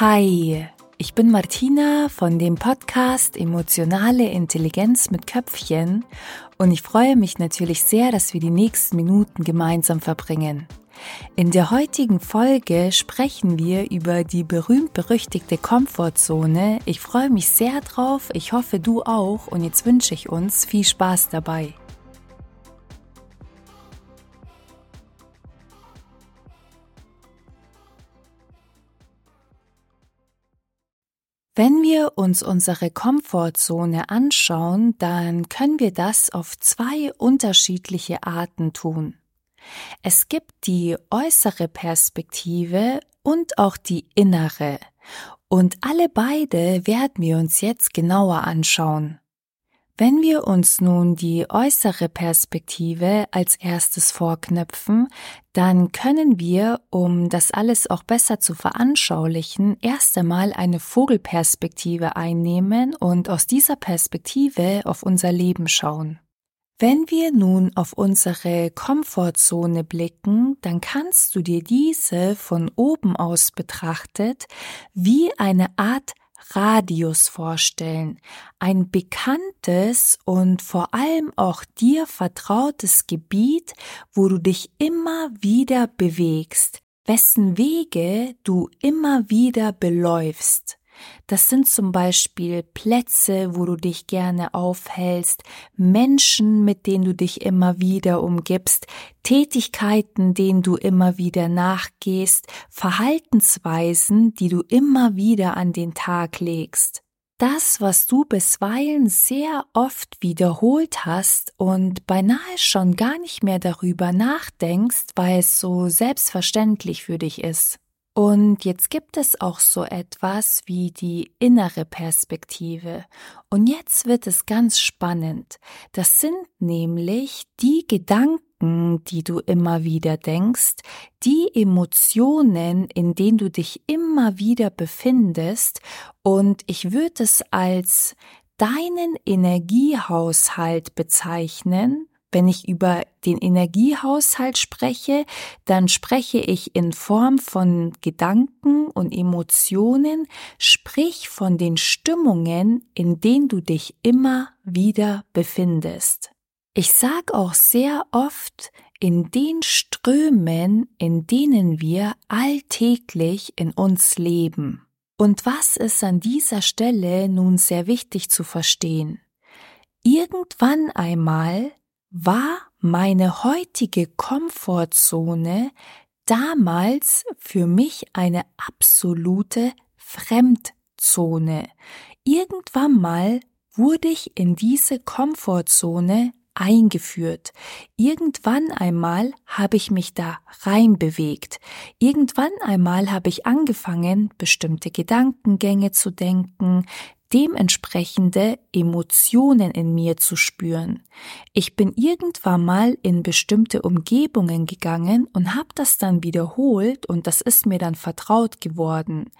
Hi, ich bin Martina von dem Podcast Emotionale Intelligenz mit Köpfchen und ich freue mich natürlich sehr, dass wir die nächsten Minuten gemeinsam verbringen. In der heutigen Folge sprechen wir über die berühmt-berüchtigte Komfortzone. Ich freue mich sehr drauf, ich hoffe du auch und jetzt wünsche ich uns viel Spaß dabei. Wenn wir uns unsere Komfortzone anschauen, dann können wir das auf zwei unterschiedliche Arten tun. Es gibt die äußere Perspektive und auch die innere, und alle beide werden wir uns jetzt genauer anschauen. Wenn wir uns nun die äußere Perspektive als erstes vorknöpfen, dann können wir, um das alles auch besser zu veranschaulichen, erst einmal eine Vogelperspektive einnehmen und aus dieser Perspektive auf unser Leben schauen. Wenn wir nun auf unsere Komfortzone blicken, dann kannst du dir diese von oben aus betrachtet wie eine Art Radius vorstellen, ein bekanntes und vor allem auch dir vertrautes Gebiet, wo du dich immer wieder bewegst, wessen Wege du immer wieder beläufst. Das sind zum Beispiel Plätze, wo du dich gerne aufhältst, Menschen, mit denen du dich immer wieder umgibst, Tätigkeiten, denen du immer wieder nachgehst, Verhaltensweisen, die du immer wieder an den Tag legst. Das, was du bisweilen sehr oft wiederholt hast und beinahe schon gar nicht mehr darüber nachdenkst, weil es so selbstverständlich für dich ist. Und jetzt gibt es auch so etwas wie die innere Perspektive. Und jetzt wird es ganz spannend. Das sind nämlich die Gedanken, die du immer wieder denkst, die Emotionen, in denen du dich immer wieder befindest. Und ich würde es als deinen Energiehaushalt bezeichnen, wenn ich über den Energiehaushalt spreche, dann spreche ich in Form von Gedanken und Emotionen, sprich von den Stimmungen, in denen du dich immer wieder befindest. Ich sag auch sehr oft, in den Strömen, in denen wir alltäglich in uns leben. Und was ist an dieser Stelle nun sehr wichtig zu verstehen? Irgendwann einmal war meine heutige Komfortzone damals für mich eine absolute Fremdzone. Irgendwann mal wurde ich in diese Komfortzone eingeführt. Irgendwann einmal habe ich mich da reinbewegt. Irgendwann einmal habe ich angefangen, bestimmte Gedankengänge zu denken, dementsprechende Emotionen in mir zu spüren. Ich bin irgendwann mal in bestimmte Umgebungen gegangen und habe das dann wiederholt und das ist mir dann vertraut geworden.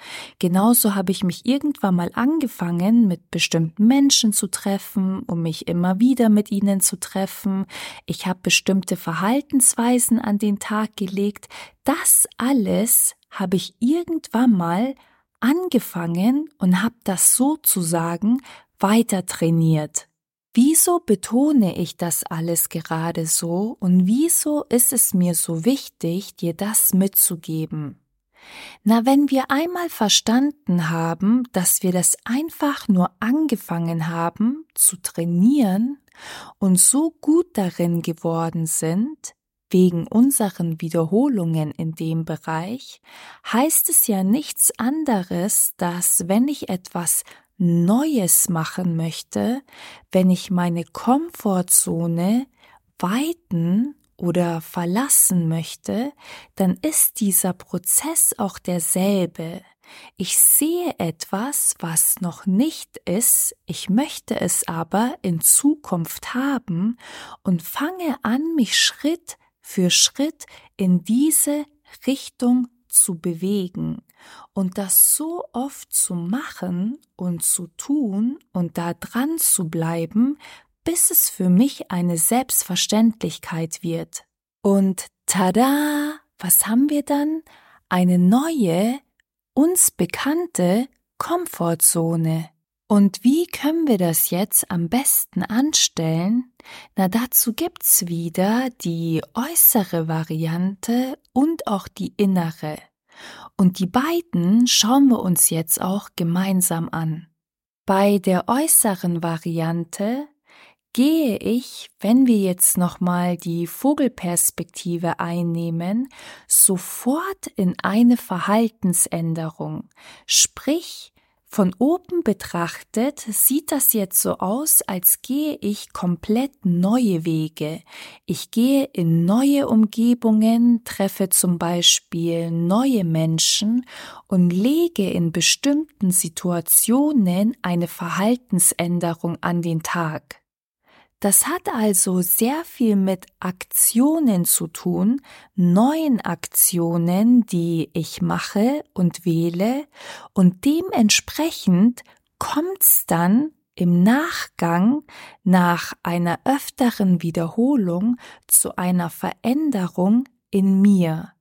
Genauso habe ich mich irgendwann mal angefangen, mit bestimmten Menschen zu treffen, um mich immer wieder mit ihnen zu treffen. Ich habe bestimmte Verhaltensweisen an den Tag gelegt. Das alles habe ich irgendwann mal angefangen und habe das sozusagen weiter trainiert. Wieso betone ich das alles gerade so und wieso ist es mir so wichtig, dir das mitzugeben? Na, wenn wir einmal verstanden haben, dass wir das einfach nur angefangen haben zu trainieren und so gut darin geworden sind, wegen unseren Wiederholungen in dem Bereich, heißt es ja nichts anderes, dass wenn ich etwas Neues machen möchte, wenn ich meine Komfortzone weiten oder verlassen möchte, dann ist dieser Prozess auch derselbe. Ich sehe etwas, was noch nicht ist, ich möchte es aber in Zukunft haben und fange an, mich Schritt für Schritt in diese Richtung zu bewegen und das so oft zu machen und zu tun und da dran zu bleiben, bis es für mich eine Selbstverständlichkeit wird. Und tada, was haben wir dann? Eine neue, uns bekannte Komfortzone. Und wie können wir das jetzt am besten anstellen? Na, dazu gibt's wieder die äußere Variante und auch die innere. Und die beiden schauen wir uns jetzt auch gemeinsam an. Bei der äußeren Variante gehe ich, wenn wir jetzt nochmal die Vogelperspektive einnehmen, sofort in eine Verhaltensänderung. Sprich, von oben betrachtet sieht das jetzt so aus, als gehe ich komplett neue Wege. Ich gehe in neue Umgebungen, treffe zum Beispiel neue Menschen und lege in bestimmten Situationen eine Verhaltensänderung an den Tag. Das hat also sehr viel mit Aktionen zu tun, neuen Aktionen, die ich mache und wähle, und dementsprechend kommt's dann im Nachgang nach einer öfteren Wiederholung zu einer Veränderung in mir.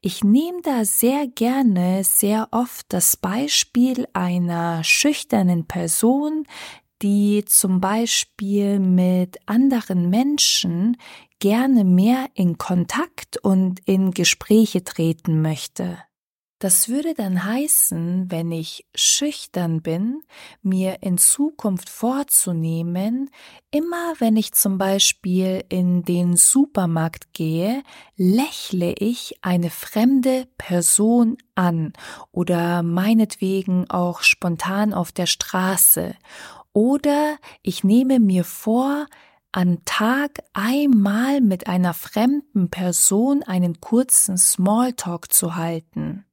Ich nehme da sehr gerne sehr oft das Beispiel einer schüchternen Person, die zum Beispiel mit anderen Menschen gerne mehr in Kontakt und in Gespräche treten möchte. Das würde dann heißen, wenn ich schüchtern bin, mir in Zukunft vorzunehmen, immer wenn ich zum Beispiel in den Supermarkt gehe, lächle ich eine fremde Person an oder meinetwegen auch spontan auf der Straße oder ich nehme mir vor, am Tag einmal mit einer fremden Person einen kurzen Smalltalk zu halten,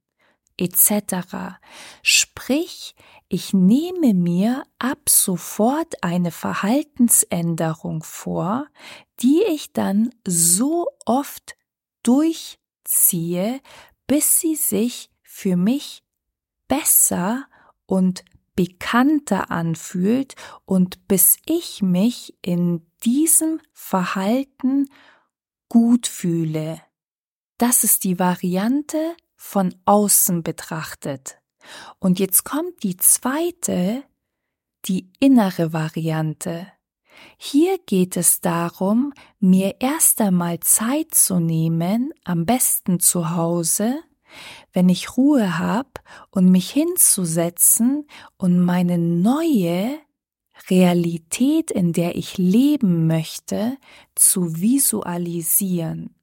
etc. Sprich, ich nehme mir ab sofort eine Verhaltensänderung vor, die ich dann so oft durchziehe, bis sie sich für mich besser und bekannter anfühlt und bis ich mich in diesem Verhalten gut fühle. Das ist die Variante von außen betrachtet. Und jetzt kommt die zweite, die innere Variante. Hier geht es darum, mir erst einmal Zeit zu nehmen, am besten zu Hause, wenn ich Ruhe habe und mich hinzusetzen und meine neue Realität, in der ich leben möchte, zu visualisieren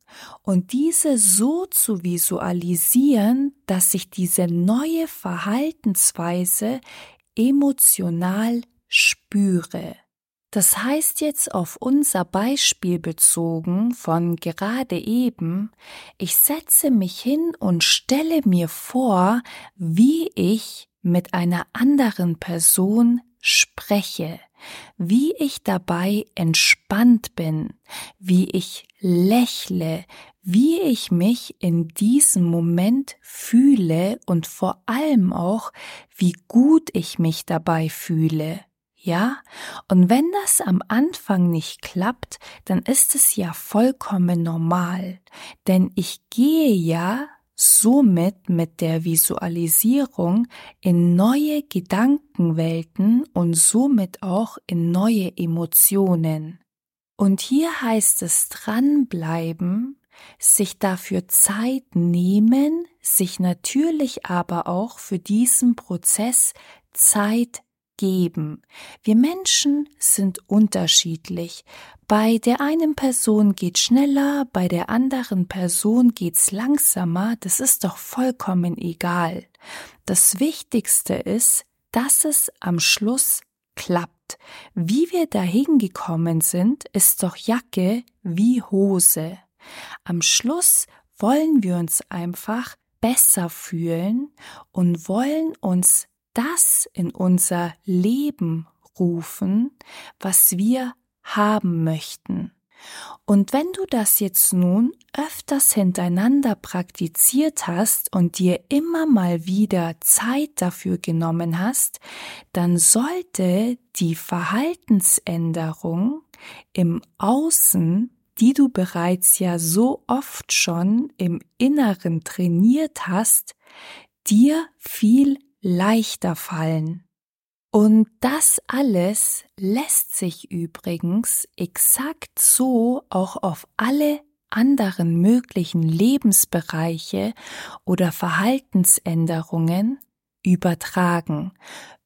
und diese so zu visualisieren, dass ich diese neue Verhaltensweise emotional spüre. Das heißt jetzt auf unser Beispiel bezogen von gerade eben, ich setze mich hin und stelle mir vor, wie ich mit einer anderen Person spreche, wie ich dabei entspannt bin, wie ich lächle, wie ich mich in diesem Moment fühle und vor allem auch, wie gut ich mich dabei fühle. Ja, und wenn das am Anfang nicht klappt, dann ist es ja vollkommen normal, denn ich gehe ja somit mit der Visualisierung in neue Gedankenwelten und somit auch in neue Emotionen. Und hier heißt es dranbleiben, sich dafür Zeit nehmen, sich natürlich aber auch für diesen Prozess Zeit geben. Wir Menschen sind unterschiedlich. Bei der einen Person geht schneller, bei der anderen Person geht's langsamer, das ist doch vollkommen egal. Das Wichtigste ist, dass es am Schluss klappt. Wie wir dahin gekommen sind, ist doch Jacke wie Hose. Am Schluss wollen wir uns einfach besser fühlen und wollen uns das in unser Leben rufen, was wir haben möchten. Und wenn du das jetzt nun öfters hintereinander praktiziert hast und dir immer mal wieder Zeit dafür genommen hast, dann sollte die Verhaltensänderung im Außen, die du bereits ja so oft schon im Inneren trainiert hast, dir viel leichter fallen. Und das alles lässt sich übrigens exakt so auch auf alle anderen möglichen Lebensbereiche oder Verhaltensänderungen übertragen.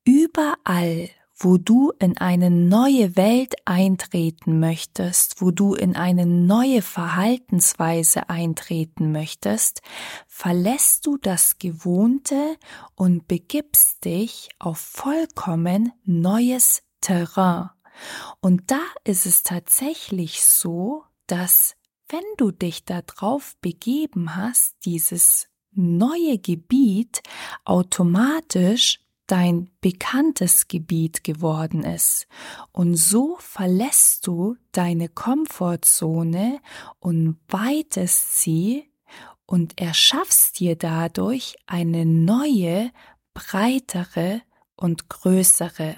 Überall, wo du in eine neue Welt eintreten möchtest, wo du in eine neue Verhaltensweise eintreten möchtest, verlässt du das Gewohnte und begibst dich auf vollkommen neues Terrain. Und da ist es tatsächlich so, dass wenn du dich darauf begeben hast, dieses neue Gebiet automatisch dein bekanntes Gebiet geworden ist. Und so verlässt du deine Komfortzone und weitest sie und erschaffst dir dadurch eine neue, breitere und größere.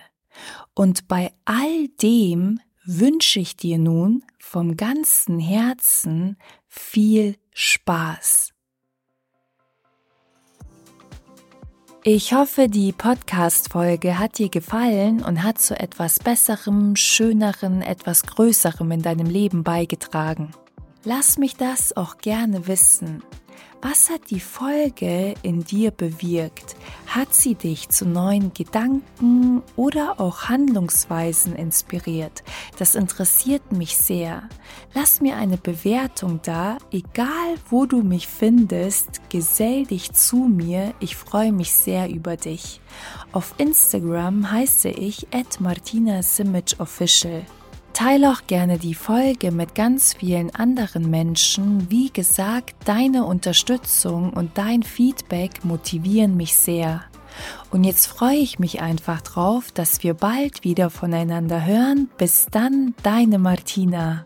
Und bei all dem wünsche ich dir nun vom ganzen Herzen viel Spaß. Ich hoffe, die Podcast-Folge hat dir gefallen und hat zu etwas Besserem, Schönerem, etwas Größerem in deinem Leben beigetragen. Lass mich das auch gerne wissen. Was hat die Folge in dir bewirkt? Hat sie dich zu neuen Gedanken oder auch Handlungsweisen inspiriert? Das interessiert mich sehr. Lass mir eine Bewertung da, egal wo du mich findest, gesell dich zu mir, ich freue mich sehr über dich. Auf Instagram heiße ich at Martina Simic Official. Teile auch gerne die Folge mit ganz vielen anderen Menschen. Wie gesagt, deine Unterstützung und dein Feedback motivieren mich sehr. Und jetzt freue ich mich einfach drauf, dass wir bald wieder voneinander hören. Bis dann, deine Martina.